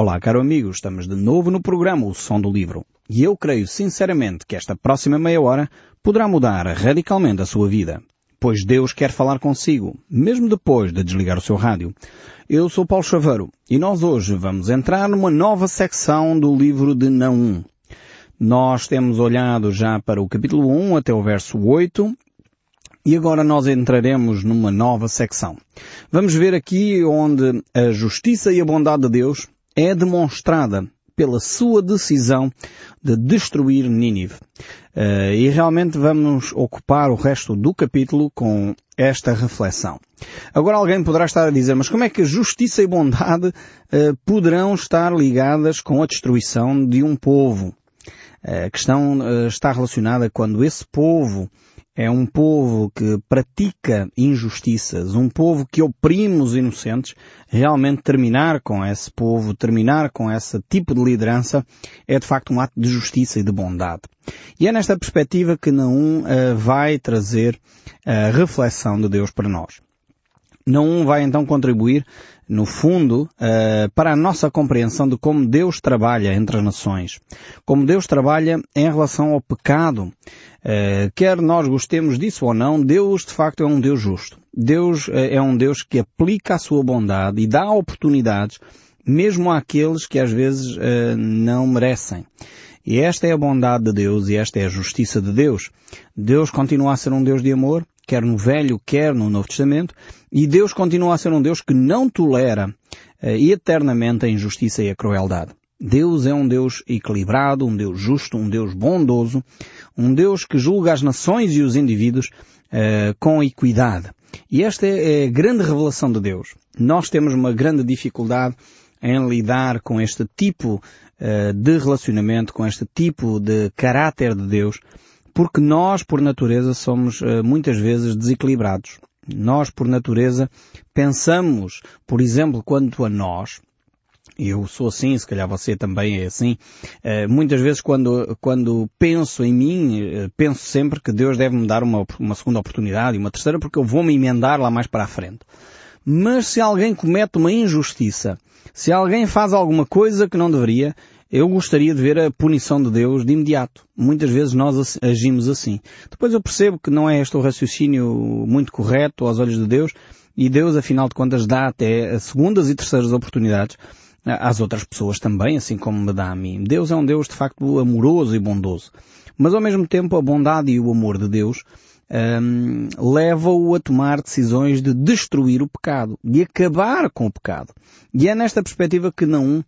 Olá, caro amigo, estamos de novo no programa O Som do Livro. E eu creio sinceramente que esta próxima meia hora poderá mudar radicalmente a sua vida. Pois Deus quer falar consigo, mesmo depois de desligar o seu rádio. Eu sou Paulo Chaveiro e nós hoje vamos entrar numa nova secção do livro de Naum. Nós temos olhado já para o capítulo 1 até o verso 8 e agora nós entraremos numa nova secção. Vamos ver aqui onde a justiça e a bondade de Deus é demonstrada pela sua decisão de destruir Nínive. Uh, e realmente vamos ocupar o resto do capítulo com esta reflexão. Agora alguém poderá estar a dizer, mas como é que justiça e bondade uh, poderão estar ligadas com a destruição de um povo? Uh, a questão está relacionada quando esse povo é um povo que pratica injustiças, um povo que oprime os inocentes, realmente terminar com esse povo, terminar com esse tipo de liderança, é de facto um ato de justiça e de bondade. E é nesta perspectiva que Naum uh, vai trazer a reflexão de Deus para nós. Naum vai então contribuir, no fundo, uh, para a nossa compreensão de como Deus trabalha entre as nações. Como Deus trabalha em relação ao pecado. Uh, quer nós gostemos disso ou não, Deus de facto é um Deus justo. Deus uh, é um Deus que aplica a sua bondade e dá oportunidades mesmo àqueles que às vezes não merecem. E esta é a bondade de Deus e esta é a justiça de Deus. Deus continua a ser um Deus de amor, quer no Velho, quer no Novo Testamento, e Deus continua a ser um Deus que não tolera uh, eternamente a injustiça e a crueldade. Deus é um Deus equilibrado, um Deus justo, um Deus bondoso, um Deus que julga as nações e os indivíduos uh, com equidade. E esta é a grande revelação de Deus. Nós temos uma grande dificuldade em lidar com este tipo uh, de relacionamento, com este tipo de caráter de Deus, porque nós, por natureza, somos uh, muitas vezes desequilibrados. Nós, por natureza, pensamos, por exemplo, quanto a nós, eu sou assim, se calhar você também é assim. Uh, muitas vezes quando, quando penso em mim, uh, penso sempre que Deus deve me dar uma, uma segunda oportunidade e uma terceira porque eu vou me emendar lá mais para a frente. Mas se alguém comete uma injustiça, se alguém faz alguma coisa que não deveria, eu gostaria de ver a punição de Deus de imediato. Muitas vezes nós agimos assim. Depois eu percebo que não é este o raciocínio muito correto aos olhos de Deus e Deus, afinal de contas, dá até segundas e terceiras oportunidades às outras pessoas também, assim como me dá a mim. Deus é um Deus de facto amoroso e bondoso. Mas ao mesmo tempo a bondade e o amor de Deus um, leva-o a tomar decisões de destruir o pecado, de acabar com o pecado. E é nesta perspectiva que não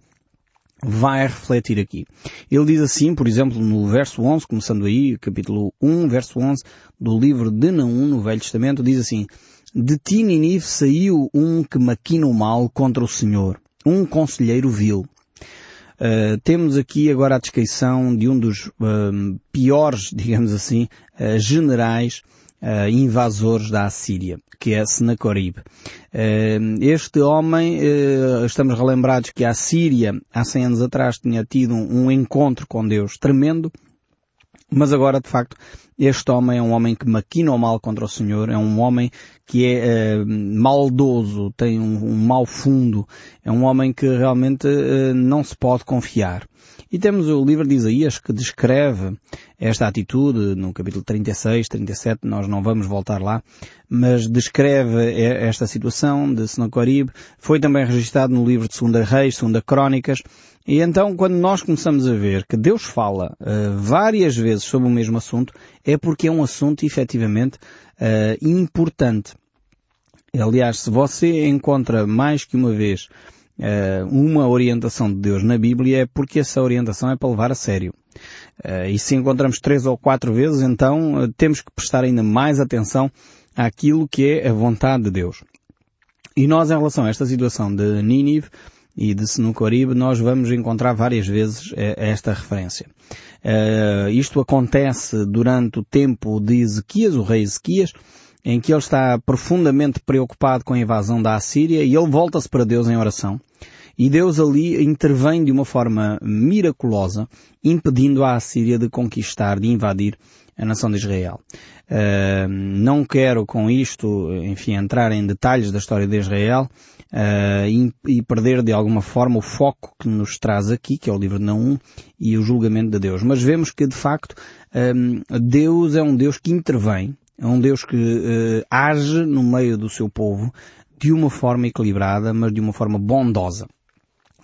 vai refletir aqui. Ele diz assim, por exemplo, no verso 11, começando aí, capítulo 1, verso 11, do livro de Naum, no Velho Testamento, diz assim, De ti, Ninive, saiu um que maquina o mal contra o Senhor, um conselheiro vil. Uh, temos aqui agora a descrição de um dos uh, piores, digamos assim, uh, generais uh, invasores da Assíria, que é Senacorib. Uh, este homem, uh, estamos relembrados que a Síria, há 100 anos atrás, tinha tido um, um encontro com Deus tremendo, mas agora, de facto, este homem é um homem que maquina o mal contra o Senhor, é um homem que é uh, maldoso, tem um, um mau fundo, é um homem que realmente uh, não se pode confiar. E temos o livro de Isaías que descreve esta atitude no capítulo 36, 37, nós não vamos voltar lá, mas descreve esta situação de Senacorib. Foi também registrado no livro de Segunda Reis, Segunda Crónicas. E então, quando nós começamos a ver que Deus fala uh, várias vezes sobre o mesmo assunto, é porque é um assunto efetivamente uh, importante. Aliás, se você encontra mais que uma vez uma orientação de Deus na Bíblia é porque essa orientação é para levar a sério. Uh, e se encontramos três ou quatro vezes, então uh, temos que prestar ainda mais atenção àquilo que é a vontade de Deus. E nós, em relação a esta situação de Nínive e de Senucorib, nós vamos encontrar várias vezes esta referência. Uh, isto acontece durante o tempo de Ezequias, o rei Ezequias, em que ele está profundamente preocupado com a invasão da Assíria e ele volta-se para Deus em oração. E Deus ali intervém de uma forma miraculosa, impedindo a Assíria de conquistar, de invadir a nação de Israel. Uh, não quero com isto, enfim, entrar em detalhes da história de Israel uh, e, e, perder de alguma forma o foco que nos traz aqui, que é o livro de Naum, e o julgamento de Deus. Mas vemos que, de facto, Deus é um Deus que intervém, é um Deus que uh, age no meio do seu povo de uma forma equilibrada, mas de uma forma bondosa.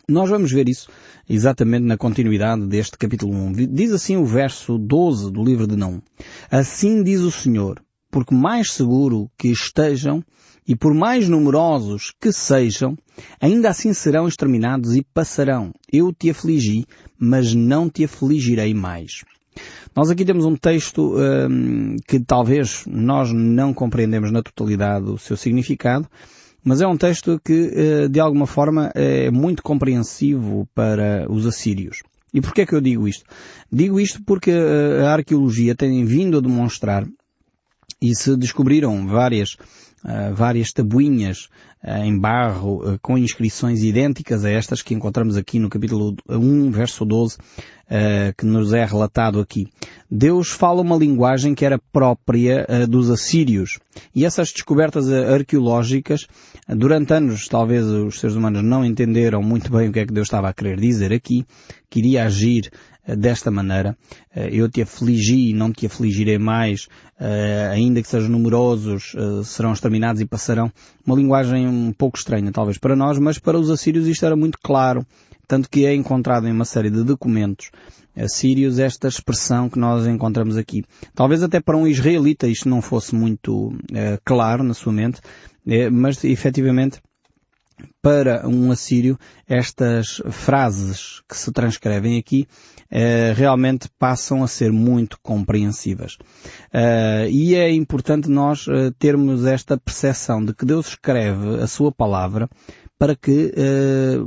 Nós vamos ver isso exatamente na continuidade deste capítulo 1. Diz assim o verso 12 do livro de Não. Assim diz o Senhor, porque mais seguro que estejam e por mais numerosos que sejam, ainda assim serão exterminados e passarão. Eu te afligi, mas não te afligirei mais. Nós aqui temos um texto um, que talvez nós não compreendemos na totalidade o seu significado, mas é um texto que, eh, de alguma forma, é muito compreensivo para os assírios. E porquê é que eu digo isto? Digo isto porque eh, a arqueologia tem vindo a demonstrar e se descobriram várias Uh, várias tabuinhas uh, em barro uh, com inscrições idênticas a estas que encontramos aqui no capítulo 1, verso 12, que nos é relatado aqui. Deus fala uma linguagem que era própria dos assírios. E essas descobertas arqueológicas, durante anos talvez os seres humanos não entenderam muito bem o que é que Deus estava a querer dizer aqui, queria agir desta maneira. Eh, eu te afligi e não te afligirei mais, eh, ainda que sejam numerosos, eh, serão exterminados e passarão. Uma linguagem um pouco estranha, talvez, para nós, mas para os assírios isto era muito claro. Tanto que é encontrado em uma série de documentos assírios esta expressão que nós encontramos aqui. Talvez até para um israelita isto não fosse muito claro na sua mente, mas efetivamente para um assírio estas frases que se transcrevem aqui eh, realmente passam a ser muito compreensivas. Uh, e é importante nós uh, termos esta percepção de que Deus escreve a sua palavra para que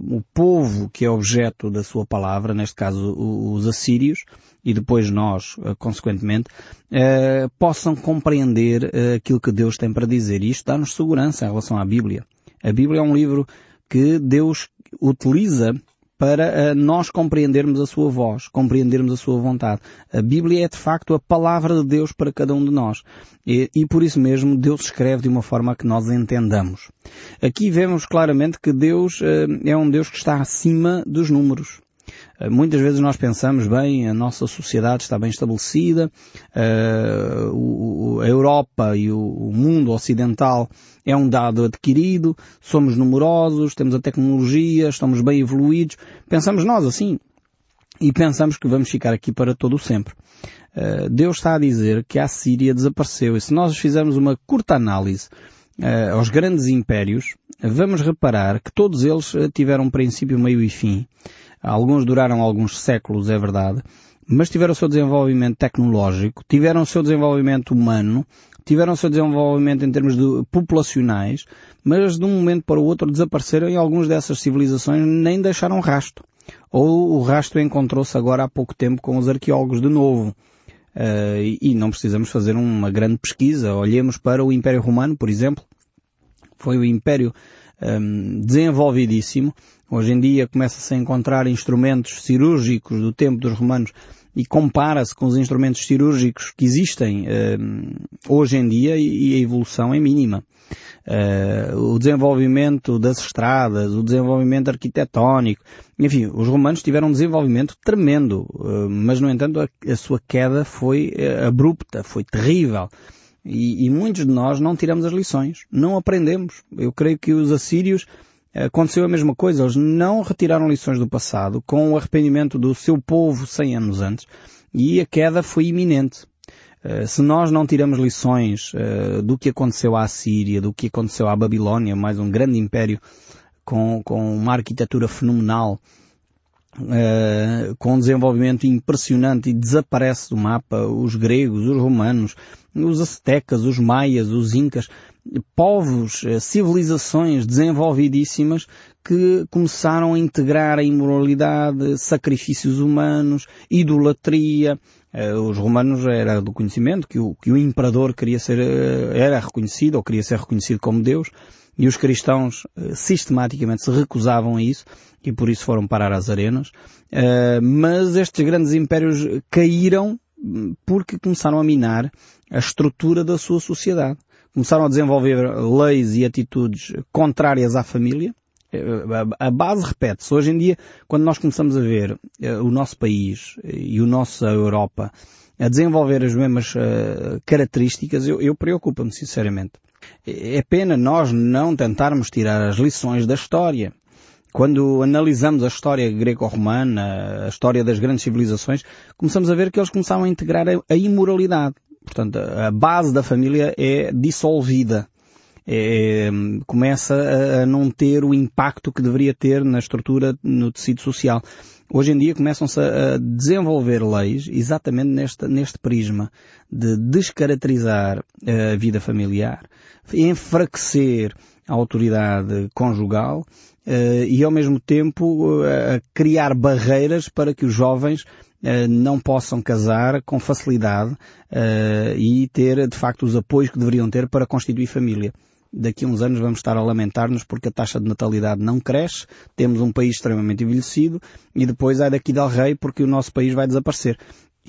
o povo que é objeto da sua palavra, neste caso os assírios, e depois nós, consequentemente, possam compreender aquilo que Deus tem para dizer. E isto dá-nos segurança em relação à Bíblia. A Bíblia é um livro que Deus utiliza para uh, nós compreendermos a sua voz, compreendermos a sua vontade. A Bíblia é de facto a palavra de Deus para cada um de nós. E, e por isso mesmo Deus escreve de uma forma que nós entendamos. Aqui vemos claramente que Deus uh, é um Deus que está acima dos números. Eh, muitas vezes nós pensamos, bem, a nossa sociedade está bem estabelecida, uh, a Europa e o mundo ocidental é um dado adquirido, somos numerosos, temos a tecnologia, estamos bem evoluídos. Pensamos nós assim. E pensamos que vamos ficar aqui para todo o sempre. Uh, Deus está a dizer que a Síria desapareceu. E se nós fizermos uma curta análise uh, aos grandes impérios, vamos reparar que todos eles tiveram um princípio, meio e fim. Alguns duraram alguns séculos, é verdade, mas tiveram o seu desenvolvimento tecnológico, tiveram o seu desenvolvimento humano, tiveram o seu desenvolvimento em termos de populacionais, mas de um momento para o outro desapareceram e algumas dessas civilizações nem deixaram rasto. Ou o rasto encontrou-se agora há pouco tempo com os arqueólogos de novo. Uh, e não precisamos fazer uma grande pesquisa. Olhemos para o Império Romano, por exemplo. Foi o Império um, desenvolvidíssimo. Hoje em dia começa-se a encontrar instrumentos cirúrgicos do tempo dos romanos e compara-se com os instrumentos cirúrgicos que existem um, hoje em dia e, a evolução é mínima. Uh, o desenvolvimento das estradas, o desenvolvimento arquitetónico, enfim, os romanos tiveram um desenvolvimento tremendo, uh, mas no entanto a, a sua queda foi uh, abrupta, foi terrível. E, e, muitos de nós não tiramos as lições, não aprendemos. Eu creio que os assírios aconteceu a mesma coisa, eles não retiraram lições do passado com o arrependimento do seu povo 100 anos antes e a queda foi iminente. Uh, se nós não tiramos lições uh, do que aconteceu à Síria, do que aconteceu à Babilónia, mais um grande império com, com uma arquitetura fenomenal, com um desenvolvimento impressionante e desaparece do mapa os gregos, os romanos, os aztecas, os maias, os incas, povos, uh, civilizações desenvolvidíssimas que começaram a integrar a imoralidade, sacrifícios humanos, idolatria, Uh, os romanos era do conhecimento que o, que o imperador queria ser, uh, era reconhecido ou queria ser reconhecido como Deus e os cristãos sistematicamente se recusavam a isso e por isso foram parar às arenas. mas estes grandes impérios caíram porque começaram a minar a estrutura da sua sociedade. Começaram a desenvolver leis e atitudes contrárias à família. A base repete-se. Hoje em dia, quando nós começamos a ver o nosso país e a nossa Europa a desenvolver as mesmas características, eu, eu preocupo-me sinceramente. É pena nós não tentarmos tirar as lições da história. Quando analisamos a história greco-romana, a história das grandes civilizações, começamos a ver que eles começaram a integrar a imoralidade. Portanto, a base da família é dissolvida. É, começa a não ter o impacto que deveria ter na estrutura, no tecido social. Hoje em dia começam-se a desenvolver leis exatamente neste, neste prisma de descaracterizar a vida familiar, enfraquecer a autoridade conjugal uh, e ao mesmo tempo uh, criar barreiras para que os jovens não possam casar com facilidade e ter de facto os apoios que deveriam ter para constituir família daqui a uns anos vamos estar a lamentar-nos porque a taxa de natalidade não cresce, temos um país extremamente envelhecido e depois é daqui del rei porque o nosso país vai desaparecer.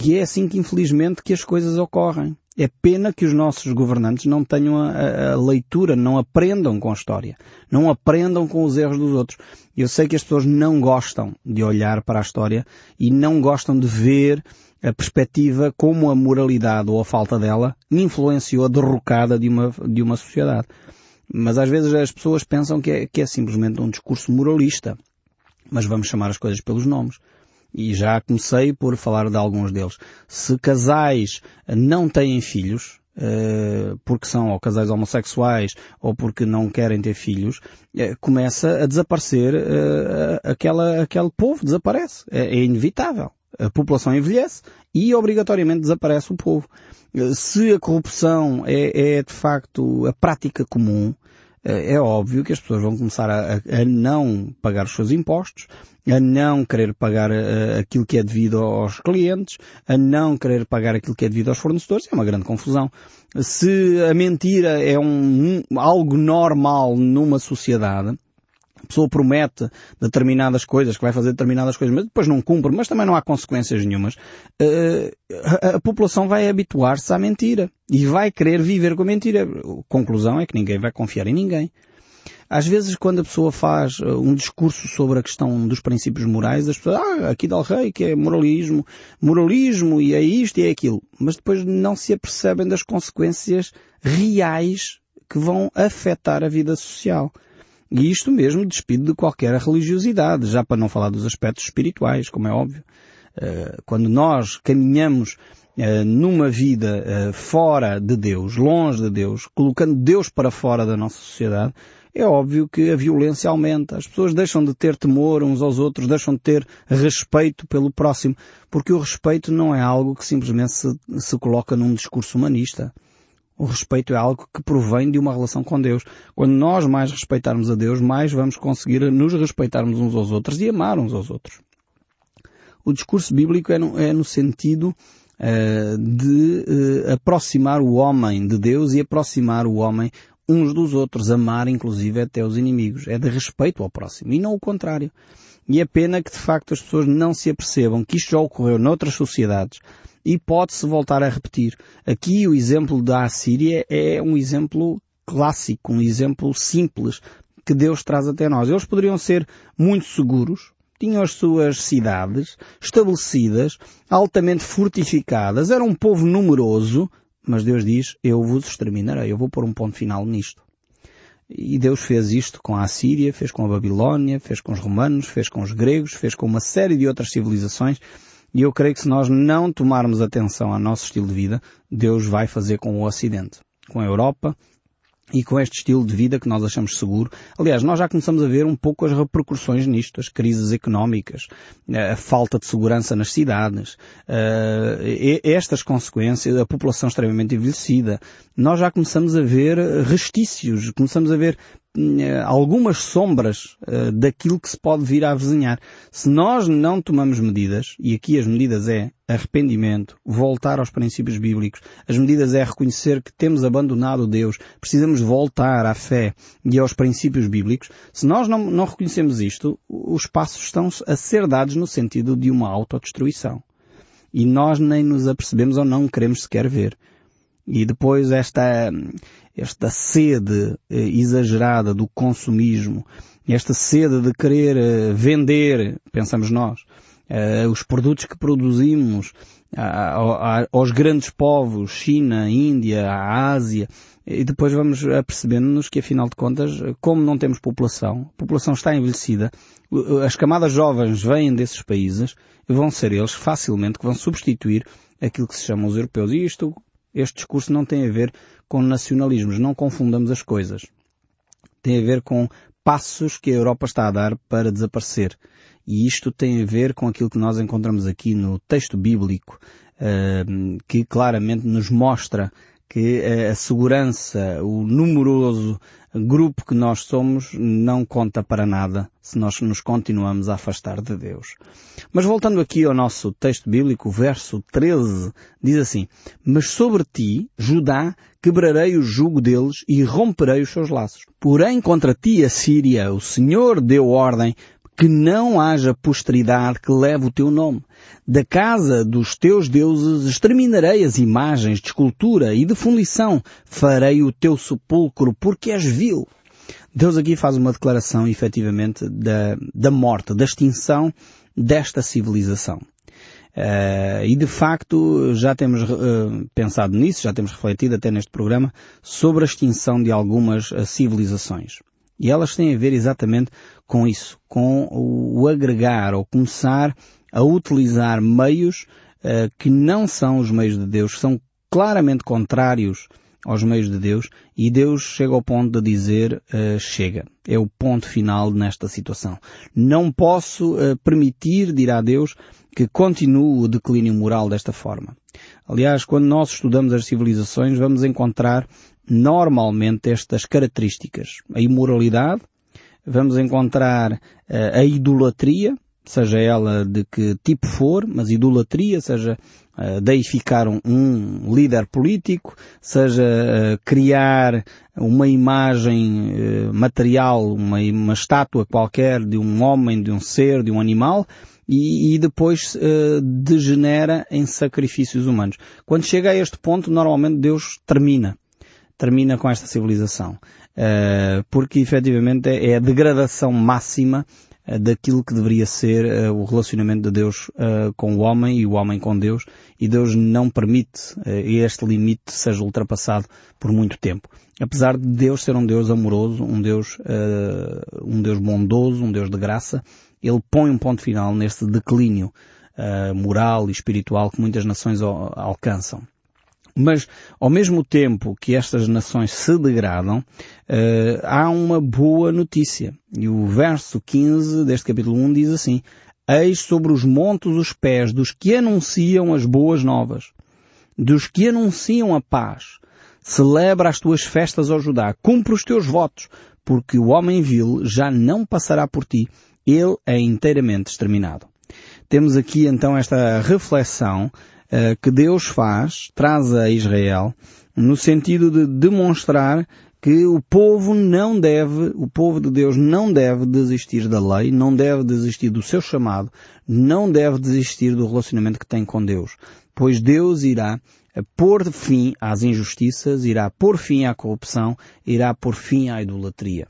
E é assim que infelizmente que as coisas ocorrem. É pena que os nossos governantes não tenham a, a, leitura, não aprendam com a história, não aprendam com os erros dos outros. Eu sei que as pessoas não gostam de olhar para a história e não gostam de ver a perspectiva como a moralidade ou a falta dela influenciou a derrocada de uma, de uma sociedade. Mas às vezes as pessoas pensam que é, que é simplesmente um discurso moralista. Mas vamos chamar as coisas pelos nomes e já comecei por falar de alguns deles. Se casais não têm filhos, Uh, porque são ou casais homossexuais ou porque não querem ter filhos, uh, começa a desaparecer uh, aquela, aquele povo, desaparece. É, é, inevitável. A população envelhece e obrigatoriamente desaparece o povo. Se a corrupção é, é de facto a prática comum, é óbvio que as pessoas vão começar a, a, não pagar os seus impostos, a não querer pagar uh, aquilo que é devido aos clientes, a não querer pagar aquilo que é devido aos fornecedores, é uma grande confusão. Se a mentira é um, um algo normal numa sociedade, a pessoa promete determinadas coisas, que vai fazer determinadas coisas, mas depois não cumpre, mas também não há consequências nenhumas. Uh, a, a, população vai habituar-se à mentira e vai querer viver com a mentira. A conclusão é que ninguém vai confiar em ninguém. Às vezes, quando a pessoa faz uh, um discurso sobre a questão dos princípios morais, as pessoas, ah, aqui dá o rei, que é moralismo, moralismo, e é isto e é aquilo. Mas depois não se apercebem das consequências reais que vão afetar a vida social. E isto mesmo despido de qualquer religiosidade, já para não falar dos aspectos espirituais, como é óbvio. Uh, quando nós caminhamos uh, numa vida uh, fora de Deus, longe de Deus, colocando Deus para fora da nossa sociedade, é óbvio que a violência aumenta. As pessoas deixam de ter temor uns aos outros, deixam de ter respeito pelo próximo, porque o respeito não é algo que simplesmente se, se coloca num discurso humanista. O respeito é algo que provém de uma relação com Deus. Quando nós mais respeitarmos a Deus, mais vamos conseguir nos respeitarmos uns aos outros e amar uns aos outros. O discurso bíblico é no, é no sentido uh, de uh, aproximar o homem de Deus e aproximar o homem uns dos outros, amar inclusive até os inimigos. É de respeito ao próximo e não o contrário. E é pena que de facto as pessoas não se apercebam que isto já ocorreu noutras sociedades e pode-se voltar a repetir. Aqui o exemplo da Assíria é um exemplo clássico, um exemplo simples que Deus traz até nós. Eles poderiam ser muito seguros, tinham as suas cidades estabelecidas, altamente fortificadas, era um povo numeroso, mas Deus diz, eu vos exterminarei, eu vou pôr um ponto final nisto. E Deus fez isto com a Assíria, fez com a Babilónia, fez com os romanos, fez com os gregos, fez com uma série de outras civilizações. E eu creio que se nós não tomarmos atenção ao nosso estilo de vida, Deus vai fazer com o Ocidente, com a Europa, e com este estilo de vida que nós achamos seguro. Aliás, nós já começamos a ver um pouco as repercussões nisto, as crises económicas, a falta de segurança nas cidades, eh, estas consequências, a população extremamente envelhecida. Nós já começamos a ver restícios, começamos a ver eh, algumas sombras uh, daquilo que se pode vir a avizinhar. Se nós não tomamos medidas, e aqui as medidas é arrependimento, voltar aos princípios bíblicos, as medidas é reconhecer que temos abandonado Deus, precisamos voltar à fé e aos princípios bíblicos, se nós não, não reconhecemos isto, os passos estão a ser dados no sentido de uma autodestruição. e nós nem nos apercebemos ou não queremos sequer ver. E depois esta, esta sede eh, exagerada do consumismo, esta sede de querer eh, vender, pensamos nós, eh, os produtos que produzimos aos grandes povos, China, Índia, Ásia, e depois vamos apercebendo-nos que, afinal de contas, como não temos população, a população está envelhecida, as camadas jovens vêm desses países e vão ser eles facilmente que vão substituir aquilo que se chama os europeus. E isto, este discurso não tem a ver com nacionalismos, não confundamos as coisas. Tem a ver com passos que a Europa está a dar para desaparecer. E isto tem a ver com aquilo que nós encontramos aqui no texto bíblico, uh, que claramente nos mostra que a segurança, o numeroso grupo que nós somos não conta para nada se nós nos continuamos a afastar de Deus. Mas voltando aqui ao nosso texto bíblico, o verso 13 diz assim, Mas sobre ti, Judá, quebrarei o jugo deles e romperei os seus laços. Porém contra ti, a Síria, o Senhor deu ordem que não haja posteridade que leve o teu nome. Da casa dos teus deuses exterminarei as imagens de escultura e de fundição. Farei o teu sepulcro porque és vil. Deus aqui faz uma declaração, efetivamente, da, da morte, da extinção desta civilização. Uh, e de facto já temos uh, pensado nisso, já temos refletido até neste programa sobre a extinção de algumas uh, civilizações. E elas têm a ver exatamente com isso, com o agregar ou começar a utilizar meios uh, que não são os meios de Deus, são claramente contrários aos meios de Deus e Deus chega ao ponto de dizer uh, chega. É o ponto final nesta situação. Não posso uh, permitir, dirá Deus, que continue o declínio moral desta forma. Aliás, quando nós estudamos as civilizações, vamos encontrar normalmente estas características. A imoralidade, vamos encontrar uh, a idolatria, seja ela de que tipo for, mas idolatria, seja uh, deificar um, líder político, seja uh, criar uma imagem material, uma, uma estátua qualquer de um homem, de um ser, de um animal, e, e depois uh, degenera em sacrifícios humanos. Quando chega a este ponto, normalmente Deus termina. Termina com esta civilização. Uh, porque efetivamente é a degradação máxima uh, daquilo que deveria ser o relacionamento de Deus com o homem e o homem com Deus e Deus não permite este limite seja ultrapassado por muito tempo. Apesar de Deus ser um Deus amoroso, um Deus, um Deus bondoso, um Deus de graça, ele põe um ponto final neste declínio uh, moral e espiritual que muitas nações alcançam. Mas, ao mesmo tempo que estas nações se degradam, uh, há uma boa notícia. E o verso 15 deste capítulo 1 diz assim, Eis sobre os montes os pés dos que anunciam as boas novas, dos que anunciam a paz. Celebra as tuas festas, ao Judá, cumpre os teus votos, porque o homem vil já não passará por ti, ele é inteiramente exterminado. Temos aqui então esta reflexão uh, que Deus faz, traz a Israel, no sentido de demonstrar que o povo não deve, o povo de Deus não deve desistir da lei, não deve desistir do seu chamado, não deve desistir do relacionamento que tem com Deus, pois Deus irá pôr fim às injustiças, irá pôr fim à corrupção, irá pôr fim à idolatria.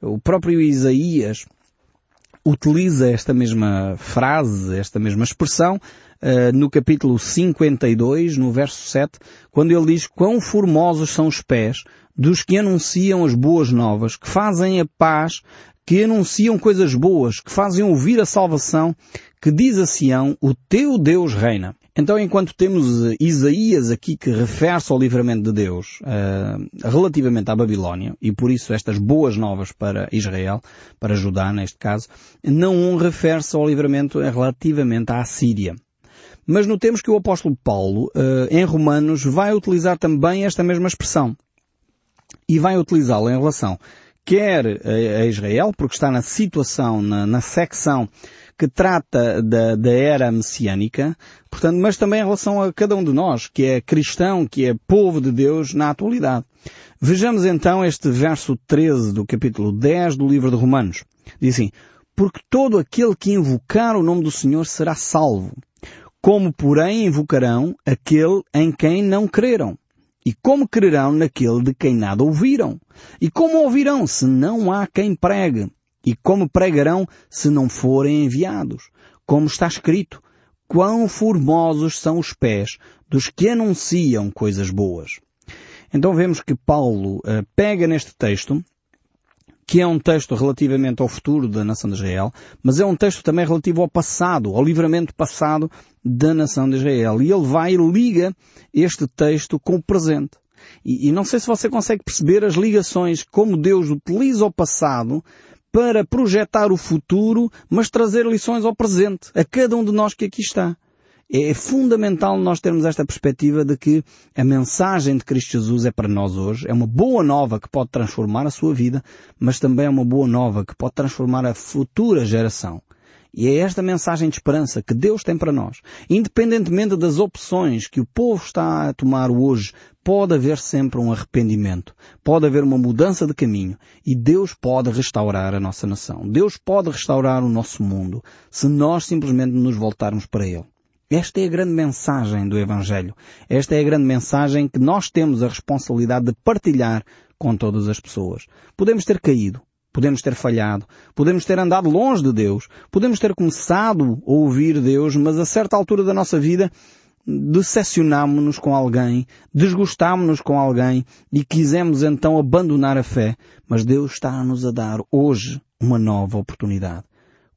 O próprio Isaías, utiliza esta mesma frase, esta mesma expressão, uh, no capítulo 52, no verso 7, quando ele diz quão formosos são os pés dos que anunciam as boas novas, que fazem a paz, que anunciam coisas boas, que fazem ouvir a salvação, que diz a Sião, o teu Deus reina. Então, enquanto temos eh, Isaías aqui que refere-se ao livramento de Deus uh, relativamente à Babilónia, e por isso estas boas novas para Israel, para Judá neste caso, não refere-se ao livramento relativamente à Síria. Mas notemos que o apóstolo Paulo, uh, em Romanos, vai utilizar também esta mesma expressão. E vai utilizá-la em relação quer a Israel, porque está na situação, na, na secção que trata da, da era messiânica, portanto, mas também em relação a cada um de nós, que é cristão, que é povo de Deus na atualidade. Vejamos então este verso 13 do capítulo 10 do livro de Romanos. Diz assim, porque todo aquele que invocar o nome do Senhor será salvo. Como, porém, invocarão aquele em quem não creram? E como crerão naquele de quem nada ouviram? E como ouvirão se não há quem pregue? E como pregarão se não forem enviados? Como está escrito, quão formosos são os pés dos que anunciam coisas boas. Então vemos que Paulo uh, pega neste texto que é um texto relativamente ao futuro da nação de Israel, mas é um texto também relativo ao passado, ao livramento passado da nação de Israel. E ele vai e liga este texto com o presente. E, e não sei se você consegue perceber as ligações, como Deus utiliza o passado para projetar o futuro, mas trazer lições ao presente, a cada um de nós que aqui está. É fundamental nós termos esta perspectiva de que a mensagem de Cristo Jesus é para nós hoje, é uma boa nova que pode transformar a sua vida, mas também é uma boa nova que pode transformar a futura geração. E é esta mensagem de esperança que Deus tem para nós. Independentemente das opções que o povo está a tomar hoje, pode haver sempre um arrependimento. Pode haver uma mudança de caminho. E Deus pode restaurar a nossa nação. Deus pode restaurar o nosso mundo se nós simplesmente nos voltarmos para Ele. Esta é a grande mensagem do Evangelho. Esta é a grande mensagem que nós temos a responsabilidade de partilhar com todas as pessoas. Podemos ter caído, podemos ter falhado, podemos ter andado longe de Deus, podemos ter começado a ouvir Deus, mas a certa altura da nossa vida decepcionámos-nos com alguém, desgostámos-nos com alguém e quisemos então abandonar a fé. Mas Deus está-nos a dar hoje uma nova oportunidade.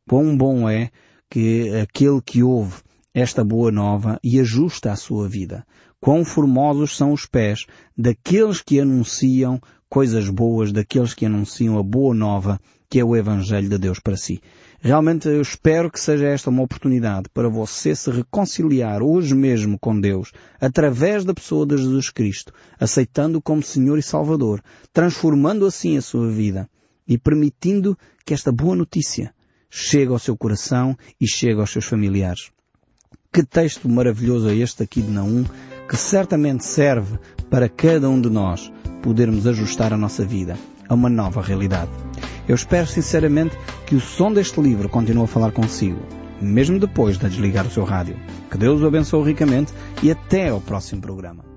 Quão bom é que aquele que ouve esta boa nova e ajusta a sua vida. Quão formosos são os pés daqueles que anunciam coisas boas, daqueles que anunciam a boa nova, que é o Evangelho de Deus para si. Realmente eu espero que seja esta uma oportunidade para você se reconciliar hoje mesmo com Deus, através da pessoa de Jesus Cristo, aceitando-o como Senhor e Salvador, transformando assim a sua vida e permitindo que esta boa notícia chegue ao seu coração e chegue aos seus familiares. Que texto maravilhoso é este aqui de Naum, que certamente serve para cada um de nós podermos ajustar a nossa vida a uma nova realidade. Eu espero sinceramente que o som deste livro continue a falar consigo, mesmo depois de desligar o seu rádio. Que Deus o abençoe ricamente e até ao próximo programa.